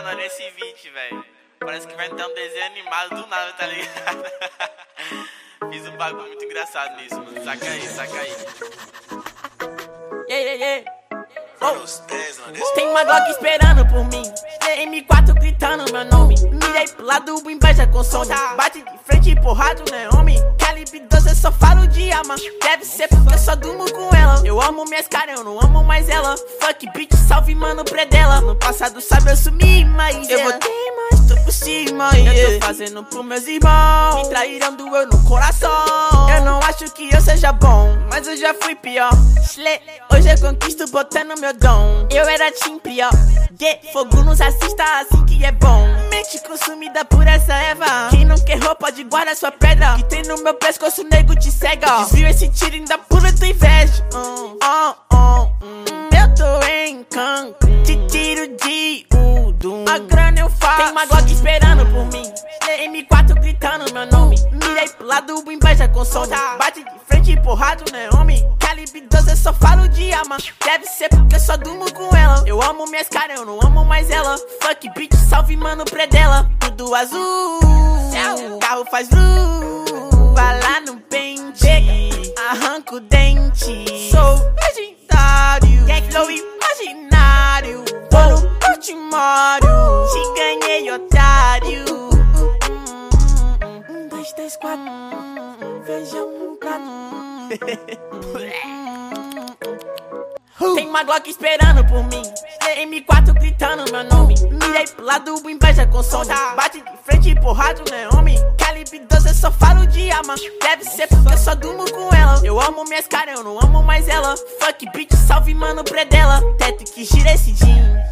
Mano, olha esse vídeo, velho. Parece que vai ter um desenho animado do nada, tá ligado? Fiz um bagulho muito engraçado nisso, mano. Saca aí, saca aí. Yeah, yeah, yeah. Oh. Tem uma Glock esperando por mim. M4 gritando meu nome. Mirei pro lado, inveja consome. Bate de frente, porrado, né, Calibre 12, eu só falo de arma. Deve ser porque eu só durmo com ela. Eu amo minhas caras, eu não amo mais ela. Fuck, bitch, salve, mano, predela. No passado, sabe, eu sumi, mas eu voltei, mas tô por cima. Eu tô fazendo pros meus irmãos. Me traíram, doeu no coração. Eu não acho que eu seja bom, mas eu já fui pior. Hoje eu conquisto botando meu dom. Eu era tim pior. Get fogo nos assista assim que é bom. Mente consumida por essa Eva. Quem não quer roupa de guarda sua pedra. Que tem no meu pescoço, nego te cega. Desvio esse tiro ainda pula tua inveja. Uh, uh, uh. Eu tô em Cancún. Te tiro de Udum. A grana eu faço. Tem uma Glock esperando por mim. M4 gritando meu nome. Mirei pro lado, inveja consome. Bate de frente, porrado, né, homem? Calibre 12, eu só falo de arma. Deve ser porque eu só durmo com ela. Eu amo minhas caras, eu não amo mais ela. Fuck bitch, salve mano predela. Tudo azul. Carro faz vru. Vai lá no pente. Arranca o dente. Sou legendário. Gang flow imaginário. Vou no Portimório. Te ganhei, otário. Um, quatro. Feijão no prato. Tem uma Glock esperando por mim. M4 gritando meu nome. Mirei pro lado, inveja consome. Bate de frente, porrado, né, homem? Calibre 12, eu só falo de arma. Deve ser porque eu só durmo com ela. Eu amo minhas caras, eu não amo mais ela. Fuck bitch, salve, mano, predela. Teto que gira esse jean.